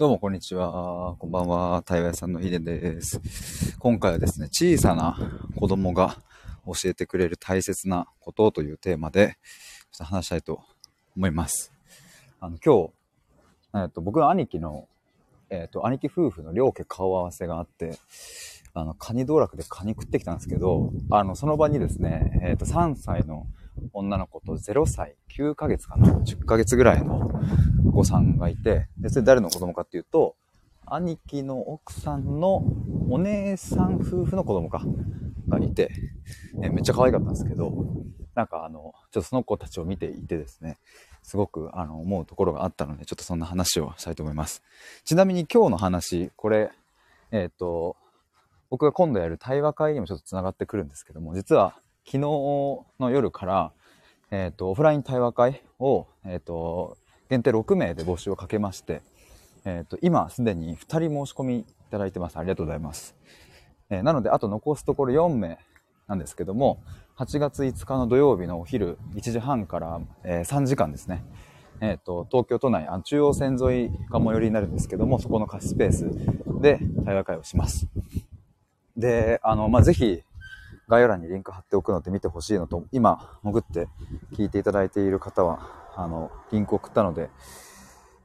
どうもこんにちは。こんばんは。対話屋さんのヒデです。今回はですね、小さな子供が教えてくれる大切なことというテーマで、ちょっと話したいと思います。あの、今日、えっと、僕の兄貴の、えっと、兄貴夫婦の両家顔合わせがあって、あの、カニ道楽でカニ食ってきたんですけど、あの、その場にですね、えっと、3歳の女の子と0歳、9ヶ月かな、10ヶ月ぐらいのお子さんがいて、で、それ誰の子供かっていうと、兄貴の奥さんのお姉さん夫婦の子供か、がいて、えめっちゃ可愛かったんですけど、なんかあの、ちょっとその子たちを見ていてですね、すごくあの思うところがあったので、ちょっとそんな話をしたいと思います。ちなみに今日の話、これ、えっ、ー、と、僕が今度やる対話会にもちょっと繋がってくるんですけども、実は昨日の夜から、えっ、ー、と、オフライン対話会を、えっ、ー、と、限定6名で募集をかけまして、えっ、ー、と、今すでに2人申し込みいただいてます。ありがとうございます。えなので、あと残すところ4名なんですけども、8月5日の土曜日のお昼1時半から、え3時間ですね。えっ、と、東京都内、あ中央線沿いが最寄りになるんですけども、そこの貸しスペースで対話会をします。で、あの、まあ、ぜひ、概要欄にリンク貼っておくので見てほしいのと、今、潜って聞いていただいている方は、あの、リンク送ったので、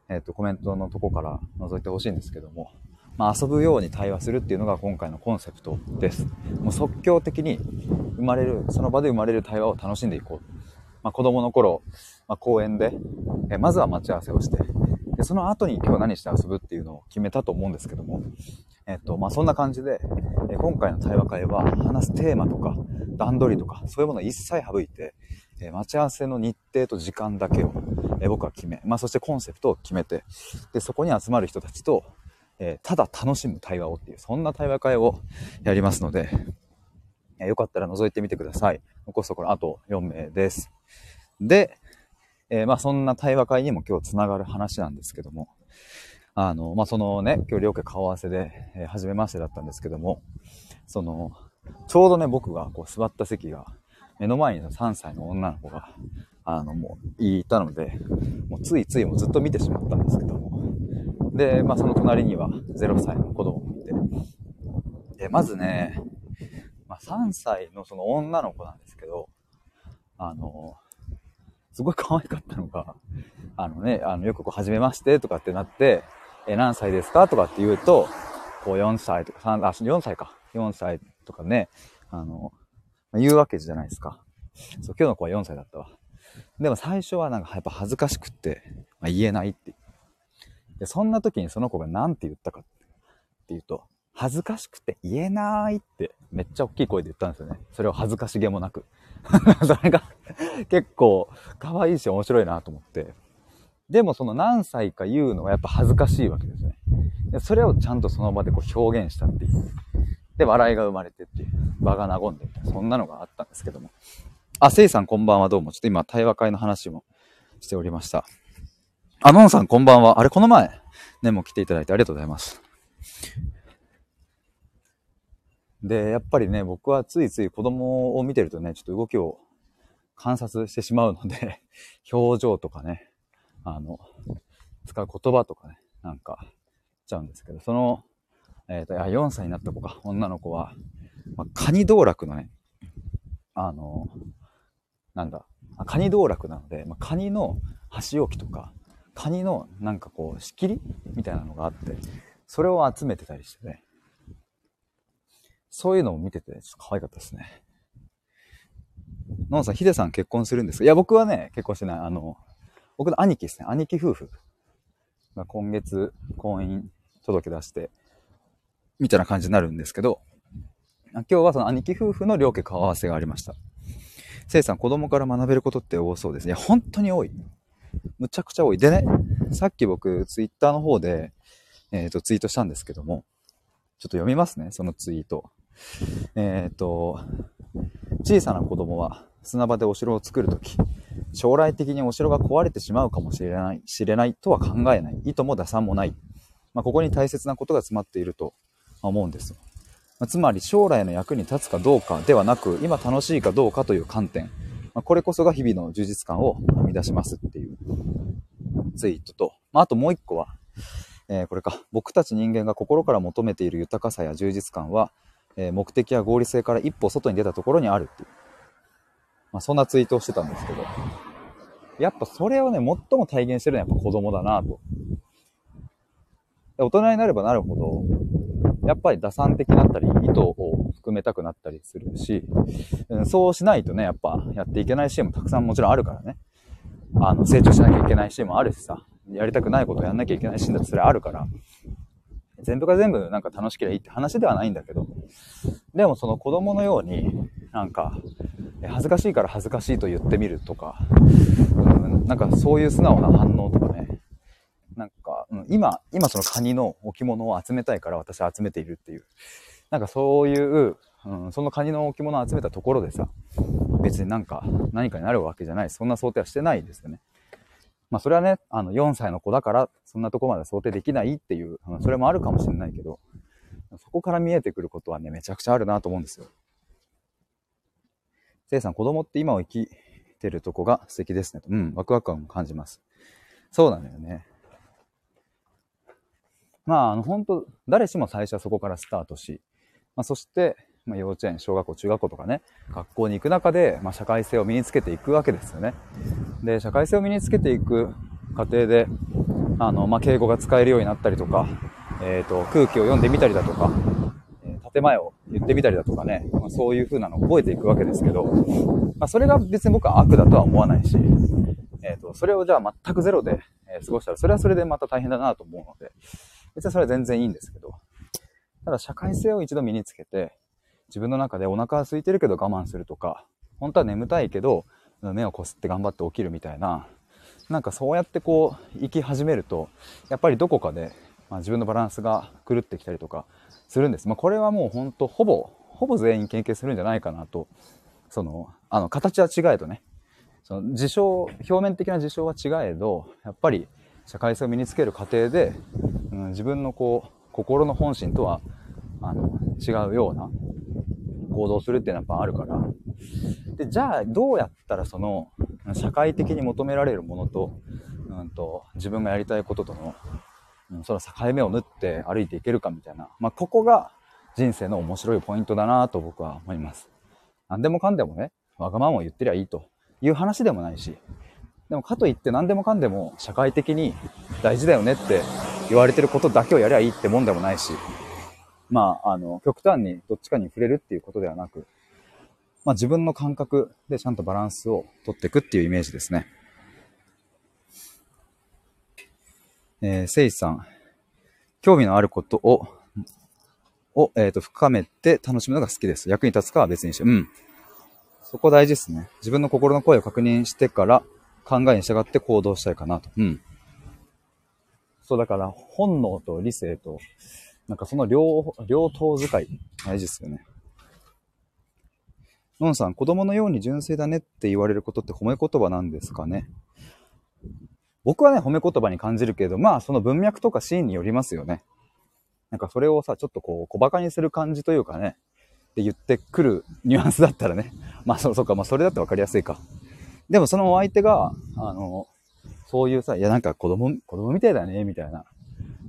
えっ、ー、と、コメントのとこから覗いてほしいんですけども、まあ、遊ぶように対話するっていうのが今回のコンセプトです。もう即興的に生まれる、その場で生まれる対話を楽しんでいこう。まあ、子供の頃、まあ、公園で、えまずは待ち合わせをして、で、その後に今日何して遊ぶっていうのを決めたと思うんですけども、えっと、まあ、そんな感じで、今回の対話会は話すテーマとか段取りとかそういうものを一切省いて、待ち合わせの日程と時間だけを、僕は決め、まあ、そしてコンセプトを決めて、で、そこに集まる人たちと、えただ楽しむ対話をっていう、そんな対話会をやりますので、よかったら覗いてみてください。残すところあと4名です。で、えー、まあそんな対話会にも今日つながる話なんですけども、あの、まあそのね、今日両家顔合わせで、えー、初めましてだったんですけども、その、ちょうどね、僕がこう座った席が、目の前に3歳の女の子が、あの、もう、いたので、もうついついもうずっと見てしまったんですけども。で、まあその隣には0歳の子供もいて。で、まずね、まあ3歳のその女の子なんですけど、あの、すごい可愛かったのが、あのね、あの、よくこう、はじめましてとかってなって、え、何歳ですか？とかって言うと、こう、4歳とか、3、あ、4歳か。4歳とかね、あの、言うわけじゃないですか。そう、今日の子は4歳だったわ。でも最初はなんかやっぱ恥ずかしくって、まあ、言えないって。で、そんな時にその子が何て言ったかっていうと、恥ずかしくて言えないってめっちゃ大きい声で言ったんですよね。それを恥ずかしげもなく。それが結構可愛いし面白いなと思って。でもその何歳か言うのはやっぱ恥ずかしいわけですね。でそれをちゃんとその場でこう表現したっていう。で、笑いが生まれてっていう。場が和んでみたいな。そんなのがあったんですけども。あ、せいさんこんばんはどうも。ちょっと今対話会の話もしておりました。あのんさんこんばんは。あれこの前、ね、もう来ていただいてありがとうございます。で、やっぱりね、僕はついつい子供を見てるとね、ちょっと動きを観察してしまうので表情とかね、あの、使う言葉とかね、なんか、ちゃうんですけど、その、えっ、ー、と、4歳になった子か、女の子は、まあ、カニ道楽のね、あの、なんだ、カニ道楽なので、まあ、カニの箸置きとか、カニのなんかこう、仕切りみたいなのがあって、それを集めてたりしてね、そういうのを見てて、ちょっと可愛かったですね。ノンさん、ヒデさん結婚するんですか？いや、僕はね、結婚してない。あの、僕の兄貴ですね。兄貴夫婦が今月婚姻届出して、みたいな感じになるんですけど、今日はその兄貴夫婦の両家顔合わせがありました。せいさん、子供から学べることって多そうですね。いや、本当に多い。むちゃくちゃ多い。でね、さっき僕、ツイッターの方で、えっ、ー、と、ツイートしたんですけども、ちょっと読みますね、そのツイート。えっ、ー、と、小さな子供は砂場でお城を作るとき、将来的にお城が壊れてしまうかもしれない、知れないとは考えない。意図も打算もない。まあ、ここに大切なことが詰まっていると思うんです。まあ、つまり将来の役に立つかどうかではなく、今楽しいかどうかという観点。まあ、これこそが日々の充実感を生み出しますっていうツイートと、まあ、ともう一個は、えーこれか。僕たち人間が心から求めている豊かさや充実感は、えー目的や合理性から一歩外に出たところにあるっていう。まあ、そんなツイートをしてたんですけど。やっぱそれをね、最も体現してるのはやっぱ子供だなと。大人になればなるほど、やっぱり打算的になったり、意図を含めたくなったりするし、そうしないとね、やっぱやっていけないシーンもたくさんもちろんあるからね。あの、成長しなきゃいけないシーンもあるしさ、やりたくないことをやんなきゃいけないシーンだってそれあるから、全部が全部なんか楽しければいいって話ではないんだけど、でもその子供のように、なんか、恥ずかしいから恥ずかしいと言ってみるとか、うん、なんかそういう素直な反応とかね、なんか、うん、今、今そのカニの置物を集めたいから私は集めているっていう、なんかそういう、うん、そのカニの置物を集めたところでさ、別になんか何かになるわけじゃない、そんな想定はしてないですよね。まあそれはね、あの4歳の子だからそんなとこまで想定できないっていう、それもあるかもしれないけど、そこから見えてくることはね、めちゃくちゃあるなと思うんですよ。せいさん、子供って今を生きてるとこが素敵ですねと。うん、ワクワク感を感じます。そうなんだよね。まあ、あの、本当誰しも最初はそこからスタートし、まあ、そして、まあ、幼稚園、小学校、中学校とかね、学校に行く中で、まあ、社会性を身につけていくわけですよね。で、社会性を身につけていく過程で、あの、まあ、敬語が使えるようになったりとか、えっ、と、空気を読んでみたりだとか、建前を言ってみたりだとかね、まあ、そういう風なのを覚えていくわけですけど、まあ、それが別に僕は悪だとは思わないし、えっ、と、それをじゃあ全くゼロで、え過ごしたら、それはそれでまた大変だなと思うので、別にそれは全然いいんですけど、ただ社会性を一度身につけて、自分の中でお腹は空いてるけど我慢するとか、本当は眠たいけど、目をこすって頑張って起きるみたいな、なんかそうやってこう、生き始めると、やっぱりどこかで、まあ、自分のバランスが狂ってきたりとかするんです。まあ、これはもう本当、ほぼ、ほぼ全員経験するんじゃないかなと、その、あの、形は違えどね、その事象、表面的な事象は違えど、やっぱり社会性を身につける過程で、うん、自分のこう、心の本心とは、あの、違うような行動するっていうのはやっぱあるから。で、じゃあどうやったらその、社会的に求められるものと、うんと、自分がやりたいこととの、うん、その境目を縫って歩いていけるかみたいな。まあ、ここが人生の面白いポイントだなと僕は思います。何でもかんでもね、わがままを言ってりゃいいという話でもないし、でもかといって何でもかんでも社会的に大事だよねって言われてることだけをやりゃいいってもんでもないし、まあ、あの、極端にどっちかに触れるっていうことではなく、まあ自分の感覚でちゃんとバランスを取っていくっていうイメージですね。えー、せいさん、興味のあることを、を、えっ、と、深めて楽しむのが好きです。役に立つかは別にして。うん。そこ大事ですね。自分の心の声を確認してから考えに従って行動したいかなと。うん。そう、だから本能と理性と、なんかその両、両党使い、大事ですよね。のんさん、子供のように純粋だねって言われることって褒め言葉なんですかね？僕はね、褒め言葉に感じるけど、まあその文脈とかシーンによりますよね。なんかそれをさ、ちょっとこう小馬鹿にする感じというかね、で言ってくるニュアンスだったらね、まあそうそうか、まあそれだって分かりやすいか。でもそのお相手が、あの、そういうさ、いやなんか子供、子供みたいだね、みたいな。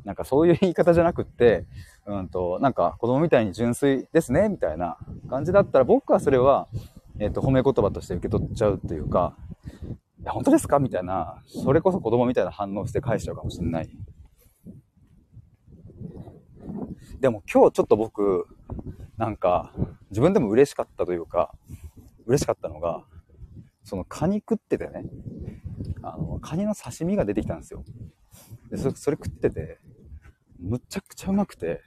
なんかそういう言い方じゃなくって、うんと、なんか子供みたいに純粋ですね、みたいな感じだったら僕はそれは、えっ、と、褒め言葉として受け取っちゃうというか、や、本当ですか？みたいな、それこそ子供みたいな反応して返しちゃうかもしれない。でも今日ちょっと僕、なんか、自分でも嬉しかったというか、嬉しかったのが、そのカニ食っててね、あの、カニの刺身が出てきたんですよ。で、それそれ食ってて、むちゃくちゃうまくて、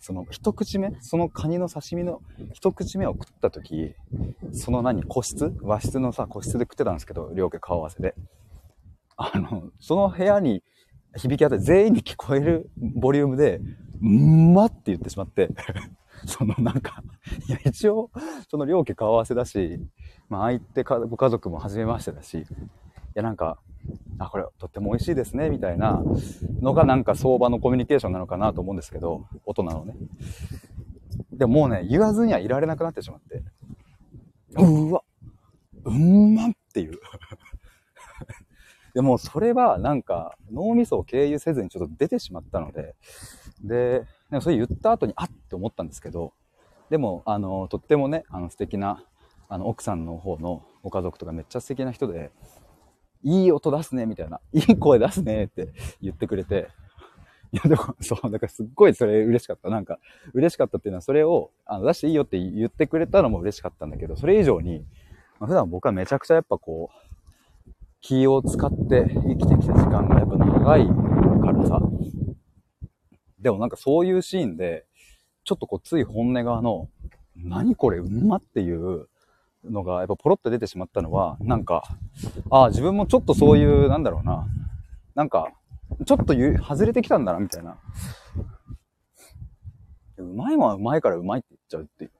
その一口目、そのカニの刺身の一口目を食った時、その何、個室？和室のさ、個室で食ってたんですけど、両家顔合わせで。あの、その部屋に響き当たり全員に聞こえるボリュームで、うんまって言ってしまって、そのなんか、いや一応、その両家顔合わせだし、まあ相手か、ご家族も初めましてだし、いやなんか、あ、これとっても美味しいですね、みたいなのがなんか相場のコミュニケーションなのかなと思うんですけど、大人のね。でももうね、言わずにはいられなくなってしまって、うわ、うんまっていう。でもそれはなんか脳みそを経由せずにちょっと出てしまったので、で、なんかそれ言った後にあって思ったんですけど、でも、あの、とってもね、あの素敵な、あの奥さんの方のご家族とかめっちゃ素敵な人で、いい音出すね、みたいな。いい声出すね、って言ってくれて。いや、でも、そう、だからすっごいそれ嬉しかった。なんか、嬉しかったっていうのは、それを、あの、出していいよって言ってくれたのも嬉しかったんだけど、それ以上に、まあ、普段僕はめちゃくちゃやっぱこう、気を使って生きてきた時間がやっぱ長いからさ。でもなんかそういうシーンで、ちょっとこう、つい本音側の、何これ、うんまっていうのが、やっぱポロって出てしまったのは、なんか、ああ、自分もちょっとそういう、なんだろうな、なんか、ちょっと外れてきたんだな、みたいな。うまいもんはうまいからうまいって言っちゃうっていう。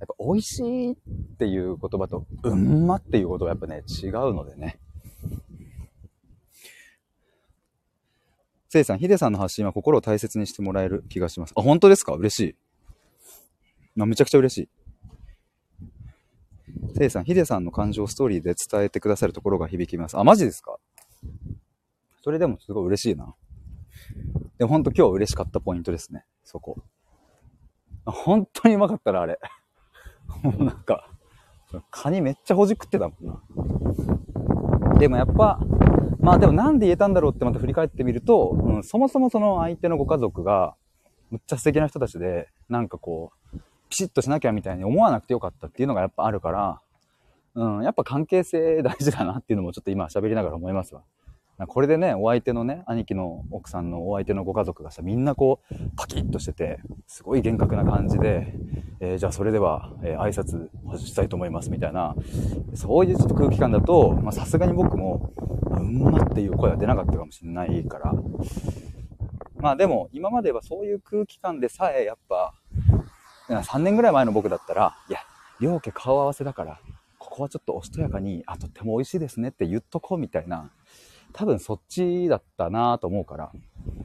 やっぱ美味しいっていう言葉と、うんまっていうことはやっぱね、違うのでね。せいさん、ヒデさんの発信は心を大切にしてもらえる気がします。あ、本当ですか？嬉しい。あ、めちゃくちゃ嬉しい。せいさん、ヒデさんの感情ストーリーで伝えてくださるところが響きます。あ、マジですか？それでもすごい嬉しいな。でもほんと今日嬉しかったポイントですね。そこ。本当にうまかったな、あれ。も うなんか、カニめっちゃほじくってたもんな。でもやっぱ、まあでもなんで言えたんだろうってまた振り返ってみると、うん、そもそもその相手のご家族が、むっちゃ素敵な人たちで、なんかこう、ピシッとしなきゃみたいに思わなくてよかったっていうのがやっぱあるから、うん、やっぱ関係性大事だなっていうのもちょっと今喋りながら思いますわ。これでね、お相手のね、兄貴の奥さんのお相手のご家族がさ、みんなこう、パキッとしてて、すごい厳格な感じで、えー、じゃあそれでは、えー、挨拶したいと思いますみたいな、そういうちょっと空気感だと、まさすがに僕も、うんまっていう声は出なかったかもしれないから、まあでも、今まではそういう空気感でさえ、やっぱ、3年ぐらい前の僕だったら、いや、両家顔合わせだから、ここはちょっとおしとやかに、あ、とっても美味しいですねって言っとこうみたいな、多分そっちだったなと思うから、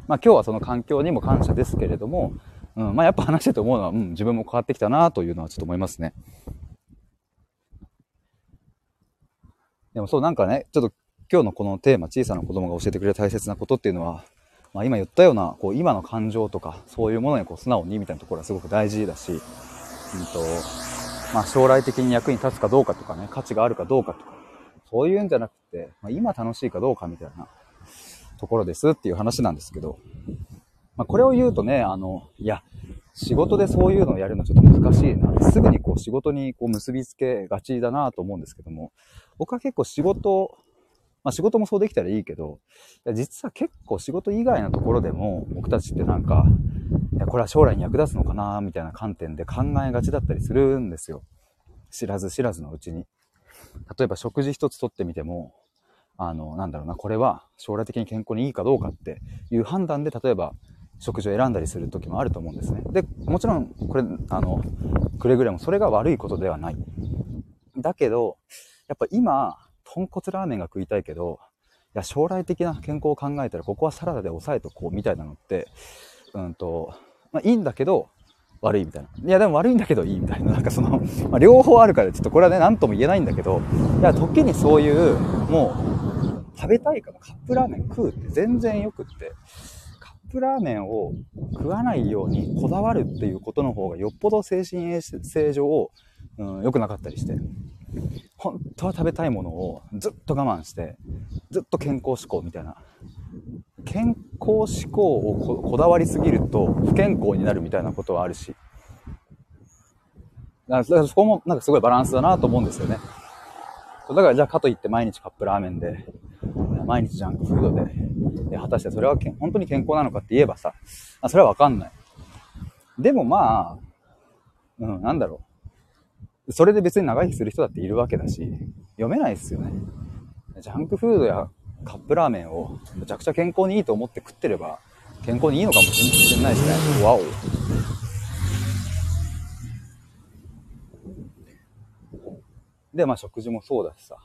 まあ今日はその環境にも感謝ですけれども、うん、まあやっぱ話してて思うのは、うん、自分も変わってきたなというのはちょっと思いますね。でもそうなんかね、ちょっと今日のこのテーマ、小さな子供が教えてくれる大切なことっていうのは、まあ、今言ったような、こう今の感情とか、そういうものにこう素直にみたいなところはすごく大事だし、うんと、まあ将来的に役に立つかどうかとかね、価値があるかどうかとか、そういうんじゃなくて、まあ、今楽しいかどうかみたいなところですっていう話なんですけど、まあ、これを言うとね、あの、いや、仕事でそういうのをやるのちょっと難しいな。すぐにこう仕事にこう結びつけがちだなと思うんですけども、僕は結構仕事、まあ仕事もそうできたらいいけど、実は結構仕事以外のところでも僕たちってなんか、いやこれは将来に役立つのかなみたいな観点で考えがちだったりするんですよ。知らず知らずのうちに。例えば食事一つとってみても、あの、なんだろうな、これは将来的に健康にいいかどうかっていう判断で、例えば食事を選んだりする時もあると思うんですね。で、もちろん、これ、あの、くれぐれもそれが悪いことではない。だけど、やっぱ今、豚骨ラーメンが食いたいけど、いや、将来的な健康を考えたら、ここはサラダで抑えとこうみたいなのって、うんと、まあいいんだけど、悪いみたいな。いや、でも悪いんだけどいいみたいな。なんかその、まあ、両方あるから、ちょっとこれはね、何とも言えないんだけど、いや、時にそういう、もう、食べたいからカップラーメン食うって全然よくって、カップラーメンを食わないようにこだわるっていうことの方がよっぽど精神衛生上、うん、良くなかったりして、本当は食べたいものをずっと我慢して、ずっと健康志向みたいな。健康志向をこだわりすぎると不健康になるみたいなことはあるし。だからそこもなんかすごいバランスだなと思うんですよね。だからじゃあかといって毎日カップラーメンで、毎日ジャンクフードで、で果たしてそれは本当に健康なのかって言えばさ、それはわかんない。でもまあ、うん、なんだろう。それで別に長生きする人だっているわけだし、読めないですよね。ジャンクフードやカップラーメンをむちゃくちゃ健康にいいと思って食ってれば健康にいいのかもしれないですね。わお。で、まあ食事もそうだしさ。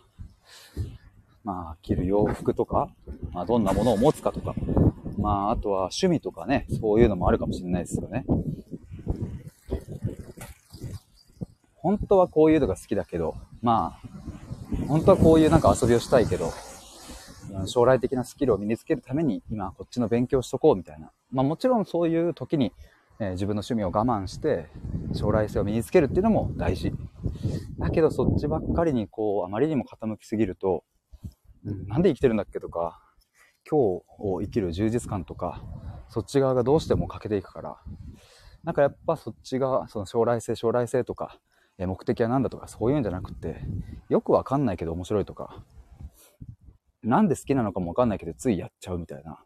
まあ着る洋服とか、まあどんなものを持つかとか、まああとは趣味とかね、そういうのもあるかもしれないですよね。本当はこういうのが好きだけど、まあ、本当はこういうなんか遊びをしたいけど、将来的なスキルを身につけるために今こっちの勉強しとこうみたいな。まあもちろんそういう時に、えー、自分の趣味を我慢して将来性を身につけるっていうのも大事。だけどそっちばっかりにこうあまりにも傾きすぎると、なんで生きてるんだっけとか、今日を生きる充実感とか、そっち側がどうしても欠けていくから、なんかやっぱそっちが、その将来性、将来性とか、目的は何だとかそういうんじゃなくて、よくわかんないけど面白いとか、なんで好きなのかもわかんないけどついやっちゃうみたいな。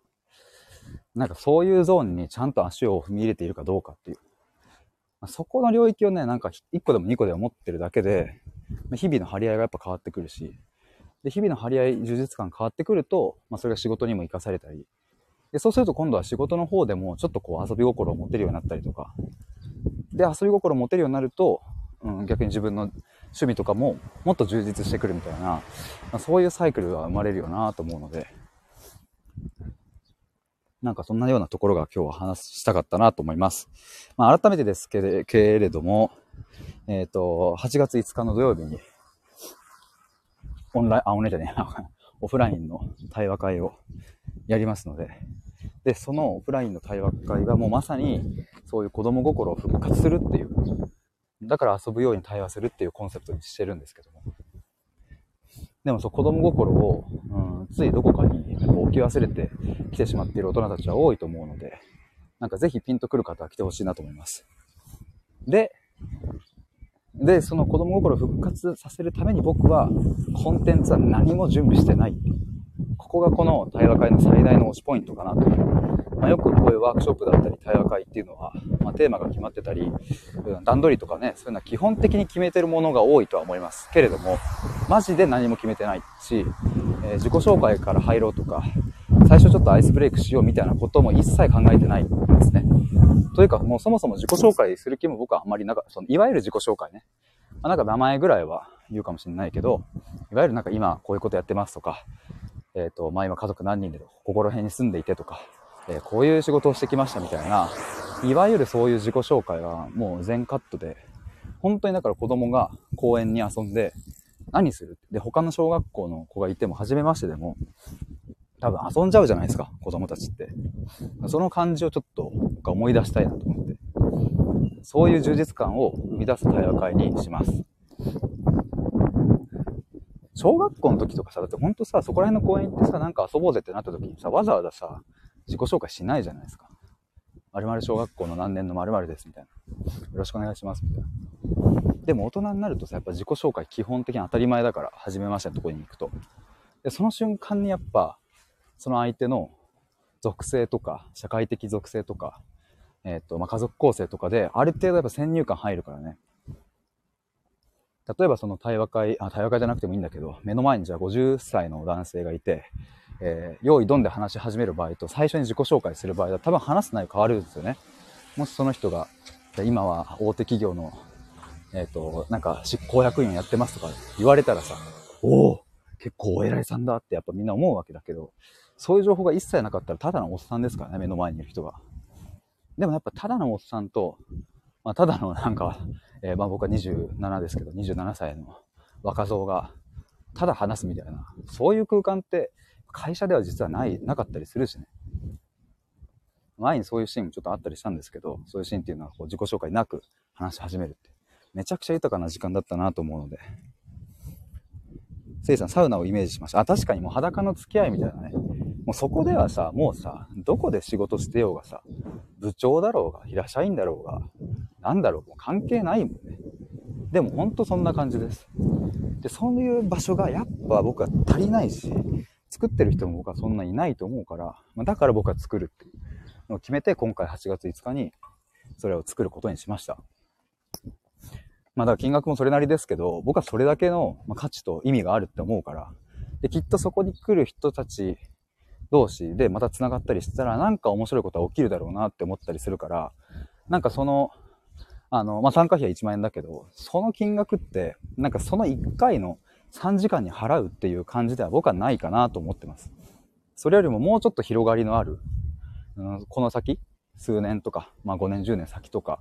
なんかそういうゾーンにちゃんと足を踏み入れているかどうかっていう。そこの領域をね、なんか1個でも2個でも持ってるだけで、日々の張り合いがやっぱ変わってくるし、で、日々の張り合い、充実感変わってくると、まあそれが仕事にも活かされたり、で、そうすると今度は仕事の方でもちょっとこう遊び心を持てるようになったりとか、で、遊び心を持てるようになると、うん、逆に自分の趣味とかももっと充実してくるみたいな、まあ、そういうサイクルが生まれるよなと思うので、なんかそんなようなところが今日は話したかったなと思います。まあ、改めてですけれども、えっ、ー、と、8月5日の土曜日に、オンライン、あ、オンラインじゃねえ オフラインの対話会をやりますので、で、そのオフラインの対話会はもうまさにそういう子供心を復活するっていう、だから遊ぶように対話するっていうコンセプトにしてるんですけども。でもそう子供心を、うん、ついどこかに置き忘れて来てしまっている大人たちは多いと思うので、なんかぜひピンとくる方は来てほしいなと思います。で、で、その子供心を復活させるために僕はコンテンツは何も準備してない。ここがこの対話会の最大の推しポイントかなと。まあ、よくこういうワークショップだったり対話会っていうのは、まあ、テーマが決まってたり、段取りとかね、そういうのは基本的に決めてるものが多いとは思います。けれども、マジで何も決めてないし、えー、自己紹介から入ろうとか、最初ちょっとアイスブレイクしようみたいなことも一切考えてないんですね。というか、もうそもそも自己紹介する気も僕はあんまりなかそのいわゆる自己紹介ね。まあ、なんか名前ぐらいは言うかもしれないけど、いわゆるなんか今こういうことやってますとか、えっ、ー、と、まあ今家族何人でここら辺に住んでいてとか、えー、こういう仕事をしてきましたみたいな、いわゆるそういう自己紹介はもう全カットで、本当にだから子供が公園に遊んで、何する？で、他の小学校の子がいても、初めましてでも、多分遊んじゃうじゃないですか、子供たちって。その感じをちょっと思い出したいなと思って。そういう充実感を生み出す対話会にします。小学校の時とかさ、だってほんとさ、そこら辺の公園行ってさ、なんか遊ぼうぜってなった時にさ、わざわざさ、自己紹介しないじゃないですか。〇〇小学校の何年の〇〇ですみたいな。よろしくお願いしますみたいな。でも大人になるとさ、やっぱ自己紹介基本的に当たり前だから、初めましてのところに行くと。で、その瞬間にやっぱ、その相手の属性とか、社会的属性とか、えっ、ー、と、まあ、家族構成とかで、ある程度やっぱ先入観入るからね。例えばその対話会、あ、対話会じゃなくてもいいんだけど、目の前にじゃあ50歳の男性がいて、えー、用意どんで話し始める場合と、最初に自己紹介する場合だ多分話す内容変わるんですよね。もしその人が、今は大手企業の、えっ、ー、と、なんか執行役員をやってますとか言われたらさ、おお結構お偉いさんだってやっぱみんな思うわけだけど、そういう情報が一切なかったらただのおっさんですからね、目の前にいる人が。でもやっぱただのおっさんと、まあ、ただのなんか、えー、まあ僕は27ですけど、27歳の若造が、ただ話すみたいな、そういう空間って会社では実はない、なかったりするしね。前にそういうシーンもちょっとあったりしたんですけど、そういうシーンっていうのはこう自己紹介なく話し始めるって。めちゃくちゃ豊かな時間だったなと思うので、せいさん、サウナをイメージしました。あ、確かにもう裸の付き合いみたいなね。もうそこではさ、もうさ、どこで仕事してようがさ、部長だろうが、平社員だろうが、なんだろう、もう関係ないもんね。でもほんとそんな感じです。で、そういう場所がやっぱ僕は足りないし、作ってる人も僕はそんないないと思うから、まだから僕は作るっていうのを決めて、今回8月5日にそれを作ることにしました。まあだから金額もそれなりですけど、僕はそれだけの価値と意味があるって思うから、で、きっとそこに来る人たち同士でまた繋がったりしたら、なんか面白いことは起きるだろうなって思ったりするから、なんかその、あの、まあ、参加費は1万円だけど、その金額って、なんかその1回の3時間に払うっていう感じでは僕はないかなと思ってます。それよりももうちょっと広がりのある、うん、この先、数年とか、まあ5年、10年先とか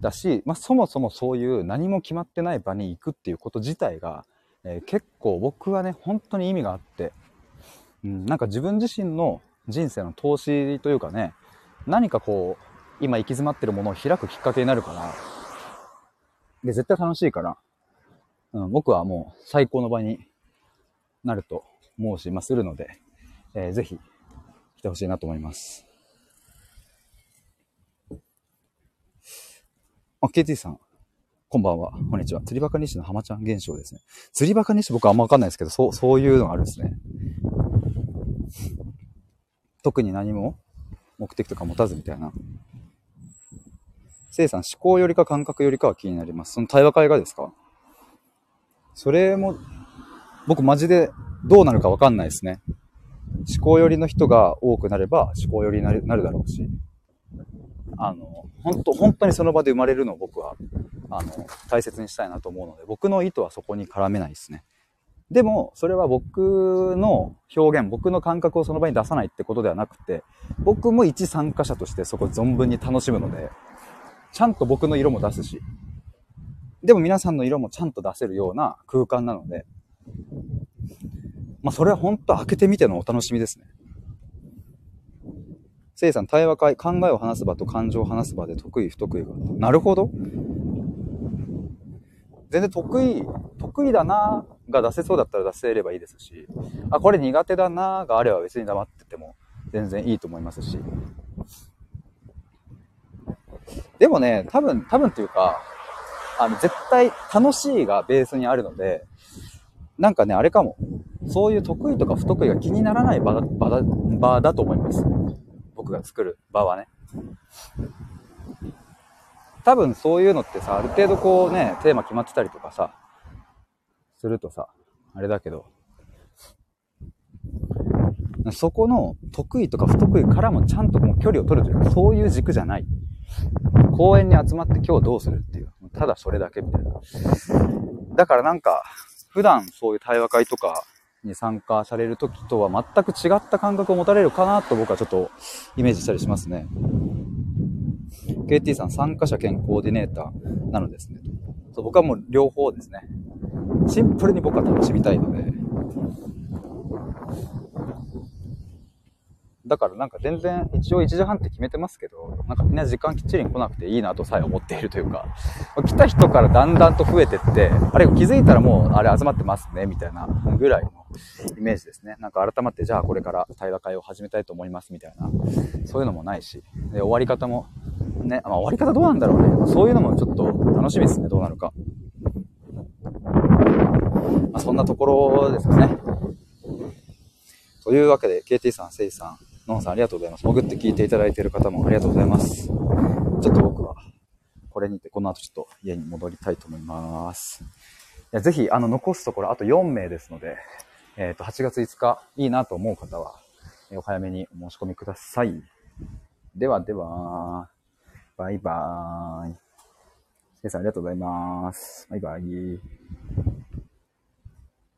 だし、まあそもそもそういう何も決まってない場に行くっていうこと自体が、えー、結構僕はね、本当に意味があって、うん、なんか自分自身の人生の投資というかね、何かこう、今行き詰まってるものを開くきっかけになるから、で、絶対楽しいから、うん、僕はもう最高の場になると申しまするので、えー、ぜひ来てほしいなと思います。あ、KT さん。こんばんは。こんにちは。釣りバカ西の浜ちゃん現象ですね。釣りバカ西僕あんまわかんないですけど、そう、そういうのがあるんですね。特に何も目的とか持たずみたいな。せいさん、思考よりか感覚よりかは気になります。その対話会がですか？それも、僕マジでどうなるかわかんないですね。思考寄りの人が多くなれば思考寄りになるなるだろうし、あの、本当本当にその場で生まれるのを僕は、あの、大切にしたいなと思うので、僕の意図はそこに絡めないですね。でも、それは僕の表現、僕の感覚をその場に出さないってことではなくて、僕も一参加者としてそこ存分に楽しむので、ちゃんと僕の色も出すし、でも皆さんの色もちゃんと出せるような空間なので、まあそれは本当開けてみてのお楽しみですね。せいさん、対話会、考えを話す場と感情を話す場で得意、不得意が。なるほど。全然得意、得意だなが出せそうだったら出せればいいですし、あ、これ苦手だながあれば別に黙ってても全然いいと思いますし。でもね、多分、多分っていうか、あの、絶対楽しいがベースにあるので、なんかね、あれかも。そういう得意とか不得意が気にならない場だ、場だ、場だと思います。僕が作る場はね。多分そういうのってさ、ある程度こうね、テーマ決まってたりとかさ、するとさ、あれだけど、そこの得意とか不得意からもちゃんともう距離を取るというか、そういう軸じゃない。公園に集まって今日どうするっ。ただそれだけみたいな。だからなんか、普段そういう対話会とかに参加される時とは全く違った感覚を持たれるかなと僕はちょっとイメージしたりしますね。KT さん、参加者兼コーディネーターなのですね。そう僕はもう両方ですね。シンプルに僕は楽しみたいので。だからなんか全然一応1時半って決めてますけど、なんかみんな時間きっちりに来なくていいなとさえ思っているというか、来た人からだんだんと増えてって、あれ気づいたらもうあれ集まってますね、みたいなぐらいのイメージですね。なんか改まってじゃあこれから対話会を始めたいと思いますみたいな、そういうのもないし、で終わり方もね、まあ、終わり方どうなんだろうね。そういうのもちょっと楽しみですね、どうなるか。まあ、そんなところですかね。というわけで、KT さん、せいさん、のんさんありがとうございます。潜って聞いていただいている方もありがとうございます。ちょっと僕は、これにて、この後ちょっと家に戻りたいと思います。いやぜひ、あの、残すところあと4名ですので、えっ、ー、と、8月5日、いいなと思う方は、えお早めにお申し込みください。ではでは、バイバーイ。せいさんありがとうございます。バイバイ。